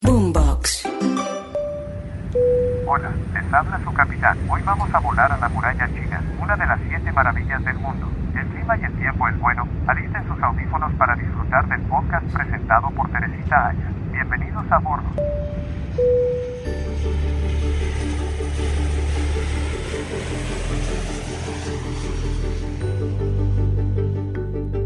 Boombox. Hola, les habla su capitán. Hoy vamos a volar a la muralla china, una de las siete maravillas del mundo. El clima y el tiempo es bueno. Alisten sus audífonos para disfrutar del podcast presentado por Teresita Aya. Bienvenidos a bordo.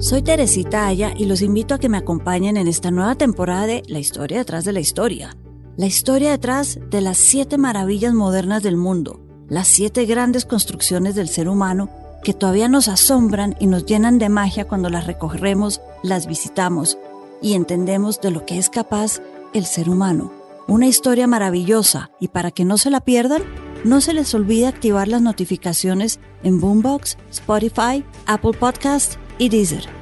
Soy Teresita Aya y los invito a que me acompañen en esta nueva temporada de La historia detrás de la historia. La historia detrás de las siete maravillas modernas del mundo, las siete grandes construcciones del ser humano que todavía nos asombran y nos llenan de magia cuando las recorremos, las visitamos y entendemos de lo que es capaz el ser humano. Una historia maravillosa y para que no se la pierdan, no se les olvide activar las notificaciones en Boombox, Spotify, Apple Podcast y Deezer.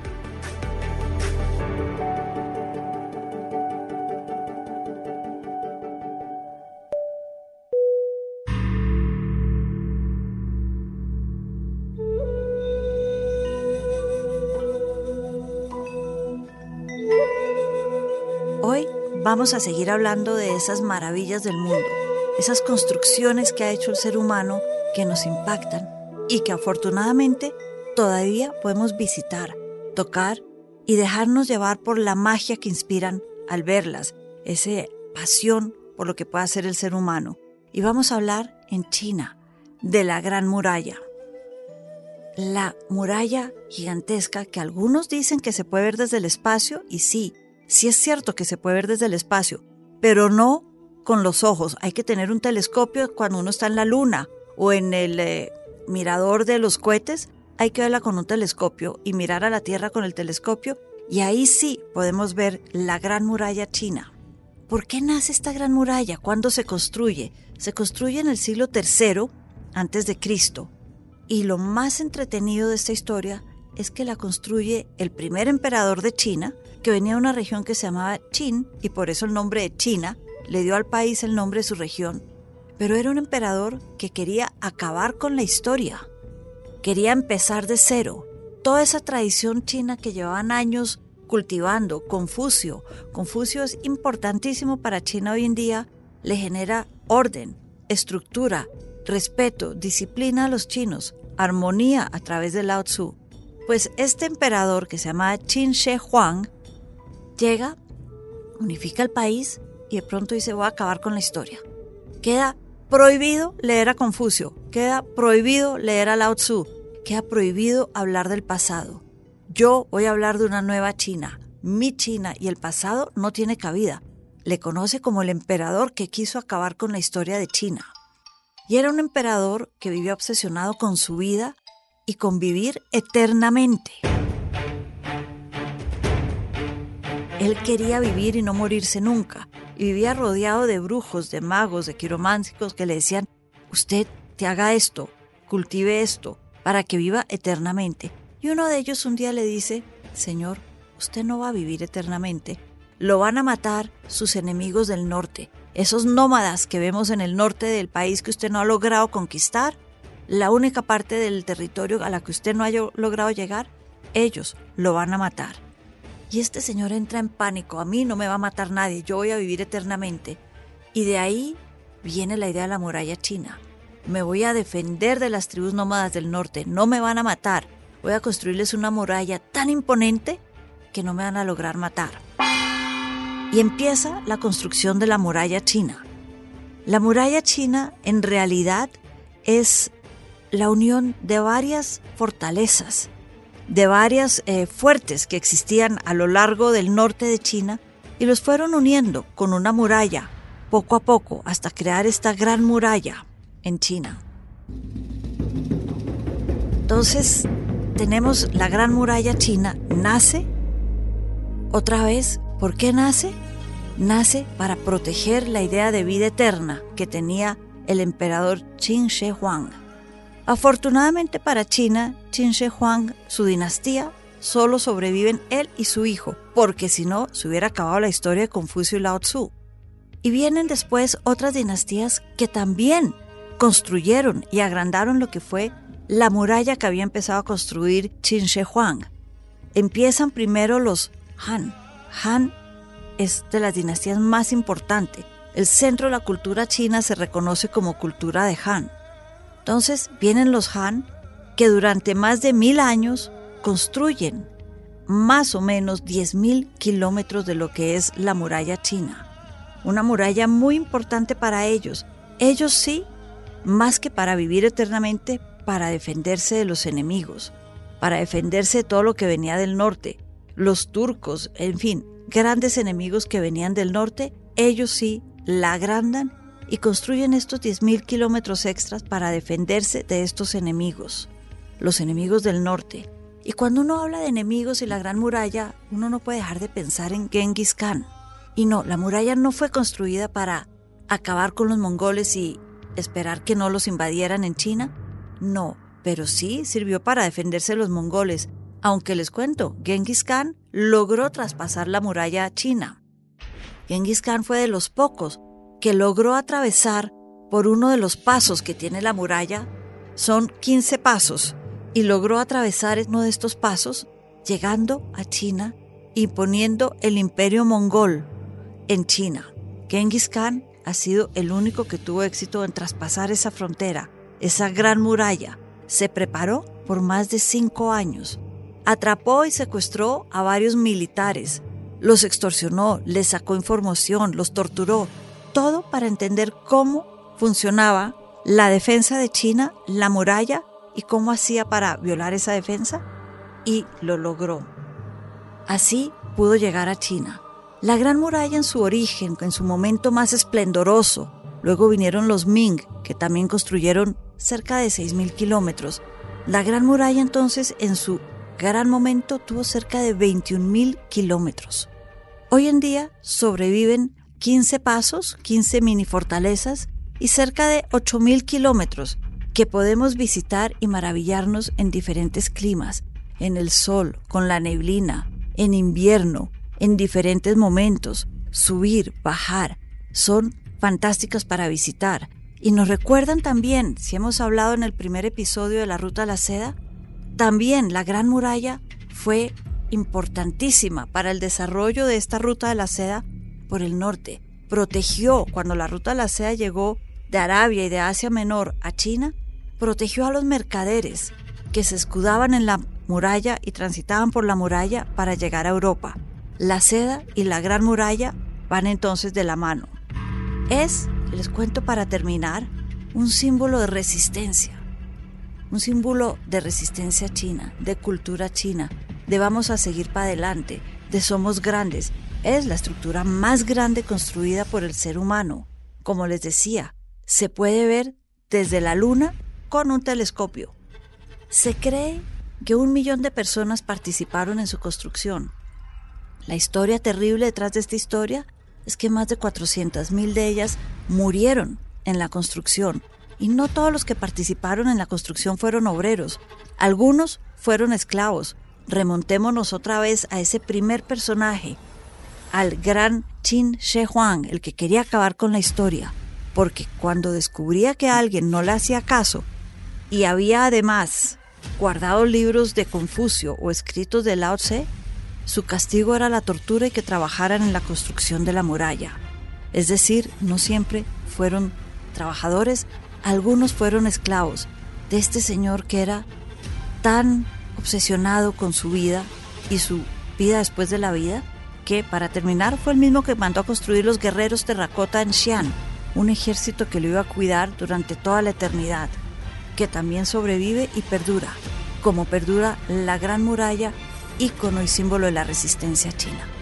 Vamos a seguir hablando de esas maravillas del mundo, esas construcciones que ha hecho el ser humano que nos impactan y que afortunadamente todavía podemos visitar, tocar y dejarnos llevar por la magia que inspiran al verlas, esa pasión por lo que puede hacer el ser humano. Y vamos a hablar en China de la Gran Muralla. La muralla gigantesca que algunos dicen que se puede ver desde el espacio y sí, sí es cierto que se puede ver desde el espacio, pero no con los ojos. Hay que tener un telescopio cuando uno está en la luna o en el eh, mirador de los cohetes. Hay que verla con un telescopio y mirar a la Tierra con el telescopio y ahí sí podemos ver la Gran Muralla China. ¿Por qué nace esta Gran Muralla? ¿Cuándo se construye? Se construye en el siglo III antes de Cristo. Y lo más entretenido de esta historia es que la construye el primer emperador de China, que venía de una región que se llamaba Qin, y por eso el nombre de China le dio al país el nombre de su región. Pero era un emperador que quería acabar con la historia, quería empezar de cero. Toda esa tradición china que llevaban años cultivando, Confucio, Confucio es importantísimo para China hoy en día, le genera orden, estructura, respeto, disciplina a los chinos, armonía a través de Lao Tzu. Pues este emperador que se llama Qin Shi Huang llega, unifica el país y de pronto dice voy a acabar con la historia. Queda prohibido leer a Confucio, queda prohibido leer a Lao Tzu, queda prohibido hablar del pasado. Yo voy a hablar de una nueva China. Mi China y el pasado no tiene cabida. Le conoce como el emperador que quiso acabar con la historia de China. Y era un emperador que vivía obsesionado con su vida y con vivir eternamente. Él quería vivir y no morirse nunca, y vivía rodeado de brujos, de magos, de quirománticos que le decían, usted te haga esto, cultive esto, para que viva eternamente. Y uno de ellos un día le dice, Señor, usted no va a vivir eternamente, lo van a matar sus enemigos del norte, esos nómadas que vemos en el norte del país que usted no ha logrado conquistar, la única parte del territorio a la que usted no haya logrado llegar, ellos lo van a matar. Y este señor entra en pánico, a mí no me va a matar nadie, yo voy a vivir eternamente. Y de ahí viene la idea de la muralla china. Me voy a defender de las tribus nómadas del norte, no me van a matar. Voy a construirles una muralla tan imponente que no me van a lograr matar. Y empieza la construcción de la muralla china. La muralla china en realidad es la unión de varias fortalezas de varias eh, fuertes que existían a lo largo del norte de China y los fueron uniendo con una muralla poco a poco hasta crear esta gran muralla en China. Entonces tenemos la gran muralla china, nace otra vez, ¿por qué nace? nace para proteger la idea de vida eterna que tenía el emperador Qin Shi Huang. Afortunadamente para China, Qin Shi Huang, su dinastía, solo sobreviven él y su hijo, porque si no, se hubiera acabado la historia de Confucio y Lao Tzu. Y vienen después otras dinastías que también construyeron y agrandaron lo que fue la muralla que había empezado a construir Qin Shi Huang. Empiezan primero los Han. Han es de las dinastías más importantes. El centro de la cultura china se reconoce como cultura de Han. Entonces vienen los Han que durante más de mil años construyen más o menos 10.000 kilómetros de lo que es la muralla china. Una muralla muy importante para ellos. Ellos sí, más que para vivir eternamente, para defenderse de los enemigos, para defenderse de todo lo que venía del norte, los turcos, en fin, grandes enemigos que venían del norte, ellos sí la agrandan y construyen estos 10.000 kilómetros extras para defenderse de estos enemigos, los enemigos del norte. Y cuando uno habla de enemigos y la Gran Muralla, uno no puede dejar de pensar en Genghis Khan. Y no, la muralla no fue construida para acabar con los mongoles y esperar que no los invadieran en China. No, pero sí sirvió para defenderse de los mongoles, aunque les cuento, Genghis Khan logró traspasar la muralla china. Genghis Khan fue de los pocos que logró atravesar por uno de los pasos que tiene la muralla. Son 15 pasos y logró atravesar uno de estos pasos llegando a China y poniendo el imperio mongol en China. Genghis Khan ha sido el único que tuvo éxito en traspasar esa frontera, esa gran muralla. Se preparó por más de cinco años. Atrapó y secuestró a varios militares, los extorsionó, les sacó información, los torturó, todo para entender cómo funcionaba la defensa de China, la muralla y cómo hacía para violar esa defensa y lo logró. Así pudo llegar a China. La Gran Muralla en su origen, en su momento más esplendoroso, luego vinieron los Ming, que también construyeron cerca de 6.000 kilómetros. La Gran Muralla entonces en su gran momento tuvo cerca de 21.000 kilómetros. Hoy en día sobreviven 15 pasos, 15 mini fortalezas y cerca de 8.000 kilómetros que podemos visitar y maravillarnos en diferentes climas, en el sol, con la neblina, en invierno, en diferentes momentos, subir, bajar, son fantásticas para visitar. Y nos recuerdan también, si hemos hablado en el primer episodio de la Ruta a la Seda, también la Gran Muralla fue importantísima para el desarrollo de esta Ruta de la Seda por el norte. Protegió, cuando la Ruta de la Seda llegó de Arabia y de Asia Menor a China, protegió a los mercaderes que se escudaban en la muralla y transitaban por la muralla para llegar a Europa. La seda y la gran muralla van entonces de la mano. Es, les cuento para terminar, un símbolo de resistencia, un símbolo de resistencia china, de cultura china, de vamos a seguir para adelante, de somos grandes. Es la estructura más grande construida por el ser humano. Como les decía, se puede ver desde la luna con un telescopio. Se cree que un millón de personas participaron en su construcción. La historia terrible detrás de esta historia es que más de 400.000 de ellas murieron en la construcción. Y no todos los que participaron en la construcción fueron obreros. Algunos fueron esclavos. Remontémonos otra vez a ese primer personaje, al gran Qin Shi Huang, el que quería acabar con la historia. Porque cuando descubría que alguien no le hacía caso y había además guardado libros de Confucio o escritos de Lao Tse, su castigo era la tortura y que trabajaran en la construcción de la muralla. Es decir, no siempre fueron trabajadores, algunos fueron esclavos de este señor que era tan obsesionado con su vida y su vida después de la vida, que para terminar fue el mismo que mandó a construir los guerreros terracota en Xi'an, un ejército que lo iba a cuidar durante toda la eternidad que también sobrevive y perdura, como perdura la Gran Muralla, ícono y símbolo de la resistencia china.